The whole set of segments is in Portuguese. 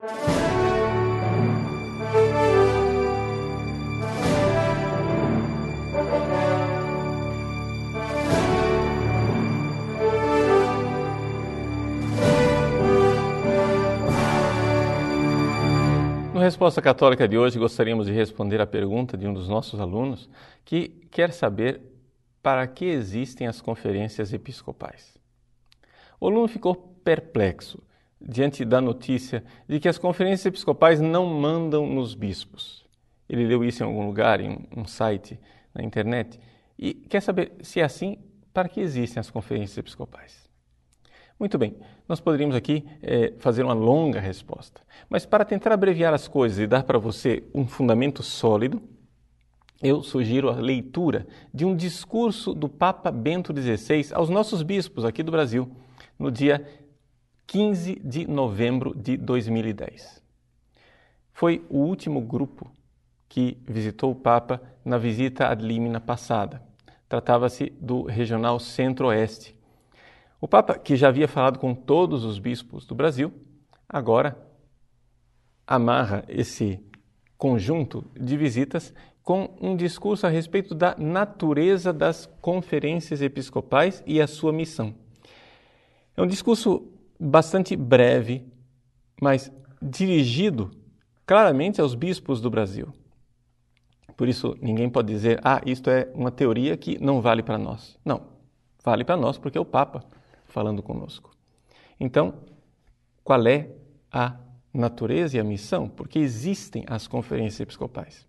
No Resposta Católica de hoje, gostaríamos de responder a pergunta de um dos nossos alunos que quer saber para que existem as conferências episcopais. O aluno ficou perplexo diante da notícia de que as conferências episcopais não mandam nos bispos. Ele leu isso em algum lugar, em um site na internet, e quer saber se é assim, para que existem as conferências episcopais. Muito bem, nós poderíamos aqui é, fazer uma longa resposta, mas para tentar abreviar as coisas e dar para você um fundamento sólido, eu sugiro a leitura de um discurso do Papa Bento XVI aos nossos bispos aqui do Brasil, no dia 15 de novembro de 2010. Foi o último grupo que visitou o Papa na visita ad limina passada. Tratava-se do Regional Centro-Oeste o Papa, que já havia falado com todos os bispos do Brasil, agora amarra esse conjunto de visitas com um discurso a respeito da natureza das conferências episcopais e a sua missão. É um discurso bastante breve, mas dirigido claramente aos bispos do Brasil. Por isso, ninguém pode dizer, ah, isto é uma teoria que não vale para nós. Não, vale para nós porque é o Papa falando conosco. Então, qual é a natureza e a missão? Porque existem as conferências episcopais.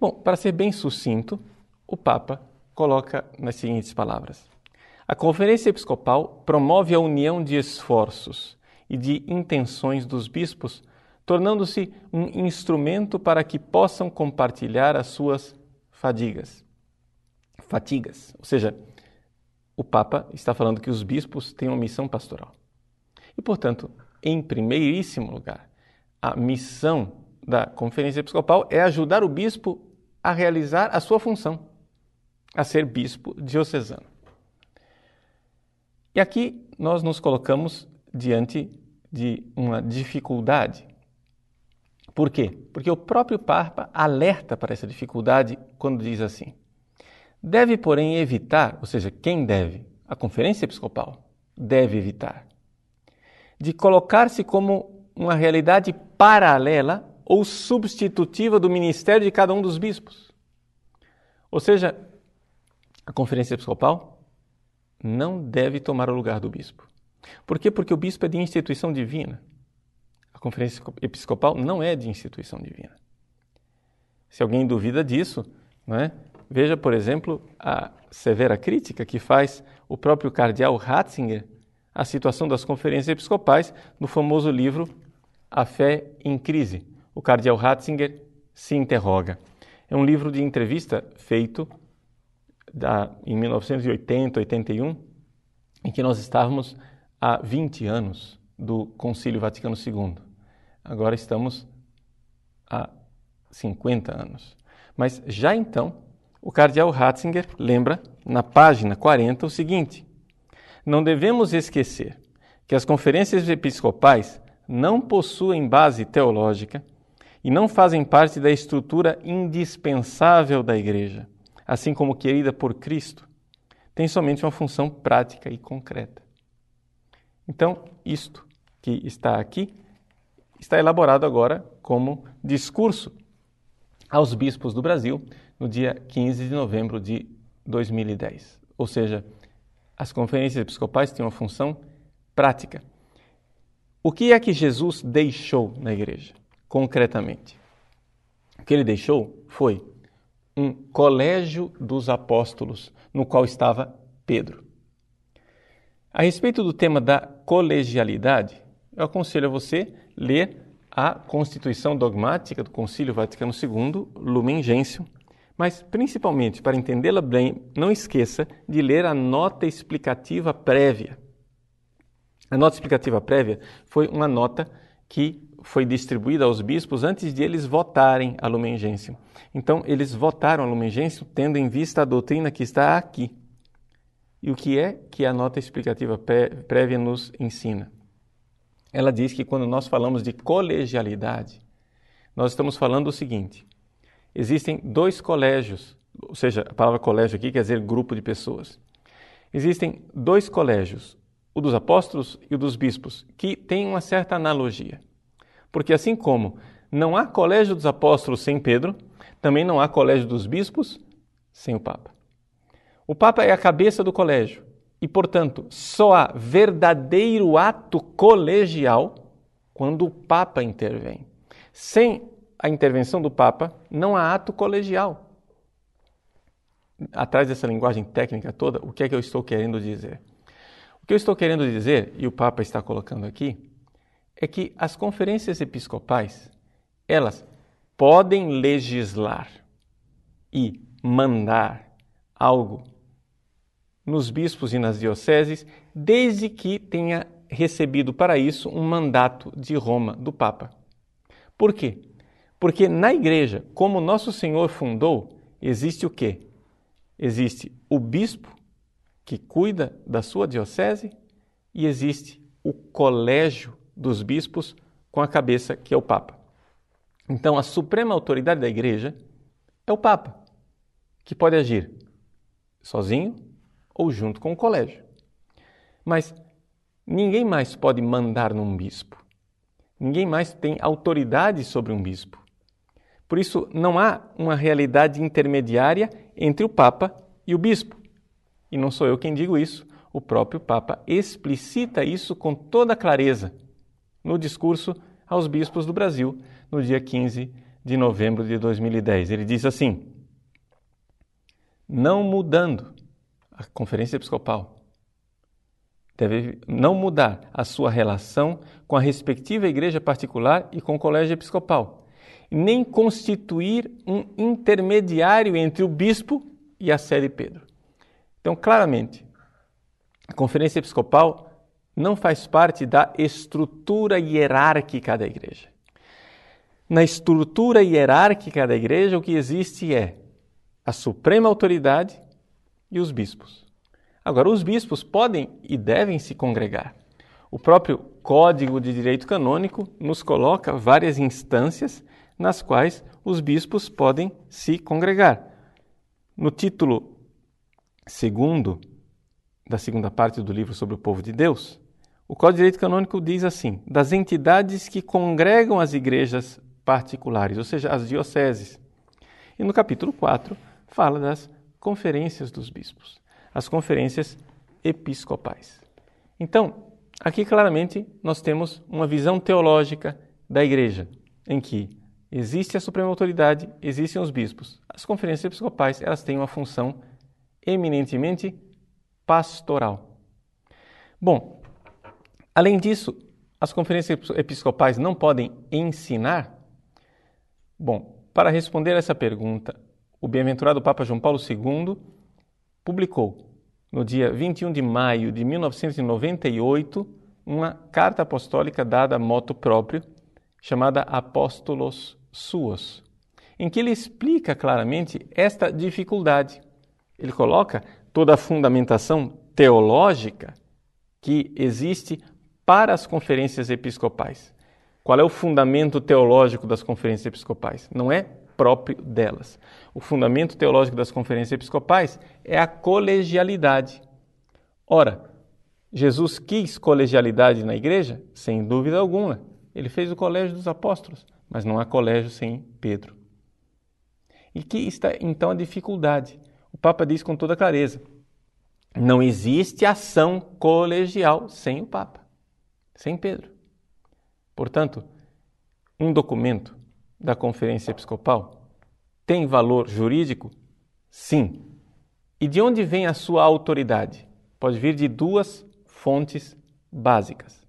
Bom, para ser bem sucinto, o Papa coloca nas seguintes palavras: A Conferência Episcopal promove a união de esforços e de intenções dos bispos, tornando-se um instrumento para que possam compartilhar as suas fadigas. Fatigas, ou seja, o Papa está falando que os bispos têm uma missão pastoral. E, portanto, em primeiríssimo lugar, a missão da Conferência Episcopal é ajudar o bispo a realizar a sua função, a ser bispo diocesano. E aqui nós nos colocamos diante de uma dificuldade. Por quê? Porque o próprio Papa alerta para essa dificuldade quando diz assim: Deve, porém, evitar, ou seja, quem deve? A Conferência Episcopal deve evitar, de colocar-se como uma realidade paralela ou substitutiva do ministério de cada um dos bispos. Ou seja, a Conferência Episcopal não deve tomar o lugar do bispo. Por quê? Porque o bispo é de instituição divina. A Conferência Episcopal não é de instituição divina. Se alguém duvida disso, é? Veja, por exemplo, a severa crítica que faz o próprio cardeal Ratzinger à situação das conferências episcopais no famoso livro A Fé em Crise. O cardeal Ratzinger se interroga. É um livro de entrevista feito da, em 1980, 81, em que nós estávamos há 20 anos do Concílio Vaticano II. Agora estamos há 50 anos. Mas já então, o cardeal Ratzinger lembra, na página 40, o seguinte: Não devemos esquecer que as conferências episcopais não possuem base teológica e não fazem parte da estrutura indispensável da Igreja, assim como querida por Cristo, tem somente uma função prática e concreta. Então, isto que está aqui está elaborado agora como discurso aos bispos do Brasil no dia 15 de novembro de 2010. Ou seja, as conferências episcopais têm uma função prática. O que é que Jesus deixou na igreja, concretamente? O que ele deixou foi um colégio dos apóstolos, no qual estava Pedro. A respeito do tema da colegialidade, eu aconselho a você ler a Constituição Dogmática do Concílio Vaticano II, Lumen Gentium, mas, principalmente, para entendê-la bem, não esqueça de ler a nota explicativa prévia. A nota explicativa prévia foi uma nota que foi distribuída aos bispos antes de eles votarem a Lumen Gentium. Então, eles votaram a Lumen Gentium tendo em vista a doutrina que está aqui. E o que é que a nota explicativa prévia nos ensina? ela diz que quando nós falamos de colegialidade, nós estamos falando o seguinte: existem dois colégios, ou seja, a palavra colégio aqui quer dizer grupo de pessoas. Existem dois colégios, o dos apóstolos e o dos bispos, que têm uma certa analogia. Porque assim como não há colégio dos apóstolos sem Pedro, também não há colégio dos bispos sem o Papa. O Papa é a cabeça do colégio e, portanto, só há verdadeiro ato colegial quando o Papa intervém. Sem a intervenção do Papa, não há ato colegial. Atrás dessa linguagem técnica toda, o que é que eu estou querendo dizer? O que eu estou querendo dizer, e o Papa está colocando aqui, é que as conferências episcopais, elas podem legislar e mandar algo nos bispos e nas dioceses, desde que tenha recebido para isso um mandato de Roma, do Papa. Por quê? Porque na igreja, como nosso Senhor fundou, existe o quê? Existe o bispo, que cuida da sua diocese, e existe o colégio dos bispos, com a cabeça que é o Papa. Então, a suprema autoridade da igreja é o Papa, que pode agir sozinho ou junto com o colégio. Mas ninguém mais pode mandar num bispo. Ninguém mais tem autoridade sobre um bispo. Por isso, não há uma realidade intermediária entre o Papa e o bispo. E não sou eu quem digo isso, o próprio Papa explicita isso com toda clareza no discurso aos bispos do Brasil, no dia 15 de novembro de 2010. Ele diz assim: Não mudando a Conferência Episcopal deve não mudar a sua relação com a respectiva igreja particular e com o colégio episcopal, nem constituir um intermediário entre o bispo e a sede Pedro. Então, claramente, a Conferência Episcopal não faz parte da estrutura hierárquica da igreja. Na estrutura hierárquica da igreja, o que existe é a suprema autoridade e os bispos. Agora, os bispos podem e devem se congregar. O próprio Código de Direito Canônico nos coloca várias instâncias nas quais os bispos podem se congregar. No título segundo da segunda parte do livro sobre o povo de Deus, o Código de Direito Canônico diz assim: das entidades que congregam as igrejas particulares, ou seja, as dioceses. E no capítulo 4 fala das conferências dos bispos, as conferências episcopais. Então, aqui claramente nós temos uma visão teológica da igreja, em que existe a suprema autoridade, existem os bispos. As conferências episcopais, elas têm uma função eminentemente pastoral. Bom, além disso, as conferências episcopais não podem ensinar? Bom, para responder essa pergunta, o bem-aventurado Papa João Paulo II publicou, no dia 21 de maio de 1998, uma carta apostólica dada a moto próprio, chamada Apóstolos Suos, em que ele explica claramente esta dificuldade. Ele coloca toda a fundamentação teológica que existe para as conferências episcopais. Qual é o fundamento teológico das conferências episcopais? Não é próprio delas. O fundamento teológico das conferências episcopais é a colegialidade. Ora, Jesus quis colegialidade na igreja? Sem dúvida alguma. Ele fez o colégio dos apóstolos, mas não há colégio sem Pedro. E que está então a dificuldade. O Papa diz com toda clareza: não existe ação colegial sem o Papa, sem Pedro. Portanto, um documento da Conferência Episcopal tem valor jurídico? Sim. E de onde vem a sua autoridade? Pode vir de duas fontes básicas.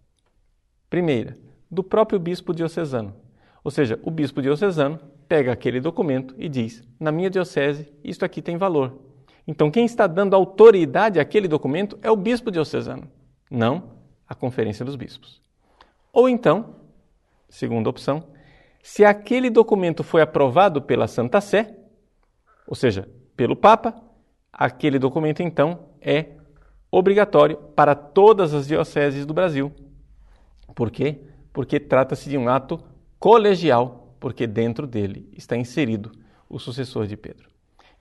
Primeira, do próprio bispo diocesano. Ou seja, o bispo diocesano pega aquele documento e diz: na minha diocese, isto aqui tem valor. Então, quem está dando autoridade àquele documento é o bispo diocesano, não a Conferência dos Bispos. Ou então, segunda opção, se aquele documento foi aprovado pela Santa Sé, ou seja, pelo Papa, aquele documento então é obrigatório para todas as dioceses do Brasil. Por quê? Porque trata-se de um ato colegial, porque dentro dele está inserido o sucessor de Pedro.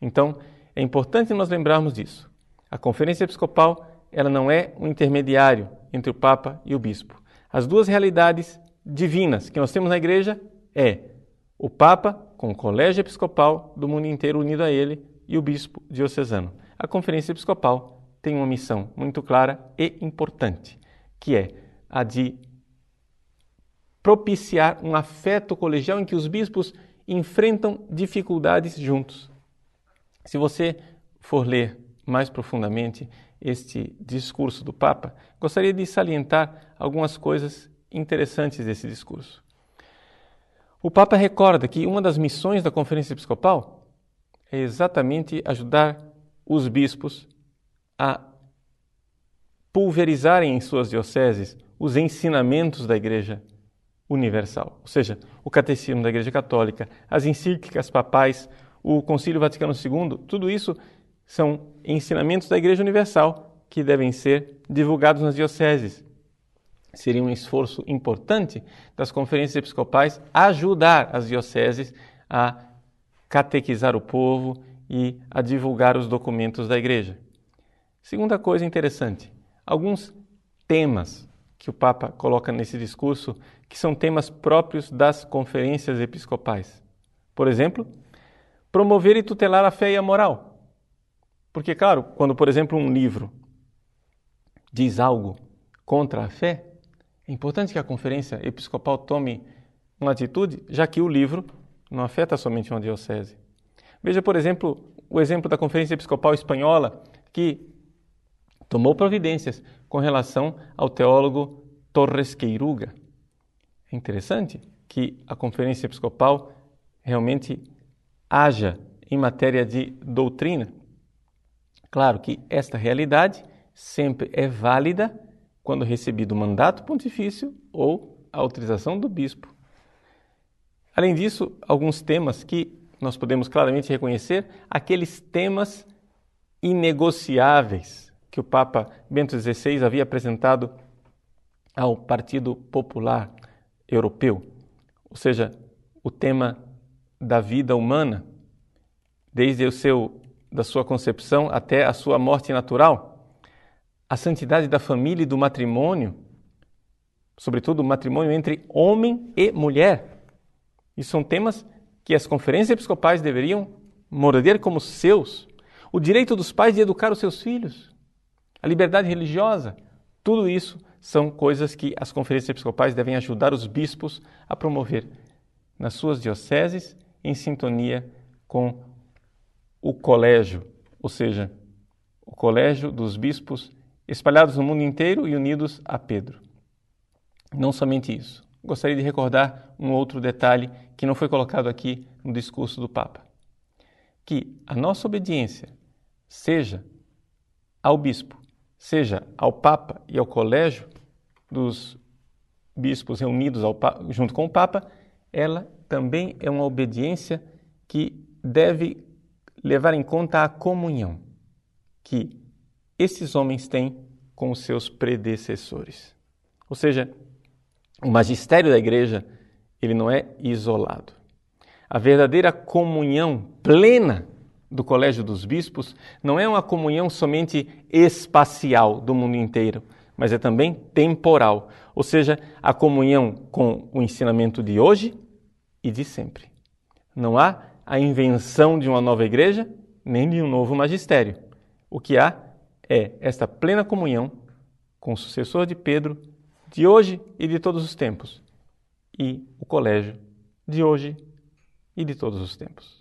Então, é importante nós lembrarmos disso. A conferência episcopal, ela não é um intermediário entre o papa e o bispo. As duas realidades divinas que nós temos na igreja é o papa com o colégio episcopal do mundo inteiro unido a ele e o bispo diocesano. A conferência episcopal tem uma missão muito clara e importante, que é a de propiciar um afeto colegial em que os bispos enfrentam dificuldades juntos. Se você for ler mais profundamente este discurso do Papa, gostaria de salientar algumas coisas interessantes desse discurso. O Papa recorda que uma das missões da Conferência Episcopal é exatamente ajudar os bispos a pulverizarem em suas dioceses os ensinamentos da Igreja Universal, ou seja, o Catecismo da Igreja Católica, as encíclicas papais, o Concílio Vaticano II, tudo isso são ensinamentos da Igreja Universal que devem ser divulgados nas dioceses. Seria um esforço importante das conferências episcopais ajudar as dioceses a catequizar o povo e a divulgar os documentos da Igreja. Segunda coisa interessante, alguns temas que o Papa coloca nesse discurso, que são temas próprios das conferências episcopais. Por exemplo, promover e tutelar a fé e a moral. Porque, claro, quando, por exemplo, um livro diz algo contra a fé, é importante que a conferência episcopal tome uma atitude, já que o livro não afeta somente uma diocese. Veja, por exemplo, o exemplo da Conferência Episcopal Espanhola, que tomou providências com relação ao teólogo Torres Queiruga. É interessante que a Conferência Episcopal realmente haja em matéria de doutrina. Claro que esta realidade sempre é válida quando recebido o mandato pontifício ou a autorização do bispo. Além disso, alguns temas que nós podemos claramente reconhecer, aqueles temas inegociáveis que o Papa Bento XVI havia apresentado ao Partido Popular Europeu, ou seja, o tema da vida humana, desde o seu da sua concepção até a sua morte natural, a santidade da família e do matrimônio, sobretudo o matrimônio entre homem e mulher. E são temas que as conferências episcopais deveriam morder como seus. O direito dos pais de educar os seus filhos, a liberdade religiosa, tudo isso são coisas que as conferências episcopais devem ajudar os bispos a promover nas suas dioceses em sintonia com o colégio, ou seja, o colégio dos bispos espalhados no mundo inteiro e unidos a Pedro. Não somente isso. Gostaria de recordar um outro detalhe que não foi colocado aqui no discurso do Papa. Que a nossa obediência seja ao bispo, seja ao Papa e ao colégio dos bispos reunidos junto com o Papa, ela também é uma obediência que deve levar em conta a comunhão que esses homens têm com os seus predecessores. Ou seja, o magistério da igreja, ele não é isolado. A verdadeira comunhão plena do Colégio dos Bispos não é uma comunhão somente espacial do mundo inteiro, mas é também temporal, ou seja, a comunhão com o ensinamento de hoje e de sempre. Não há a invenção de uma nova igreja, nem de um novo magistério. O que há é esta plena comunhão com o sucessor de Pedro de hoje e de todos os tempos, e o colégio de hoje e de todos os tempos.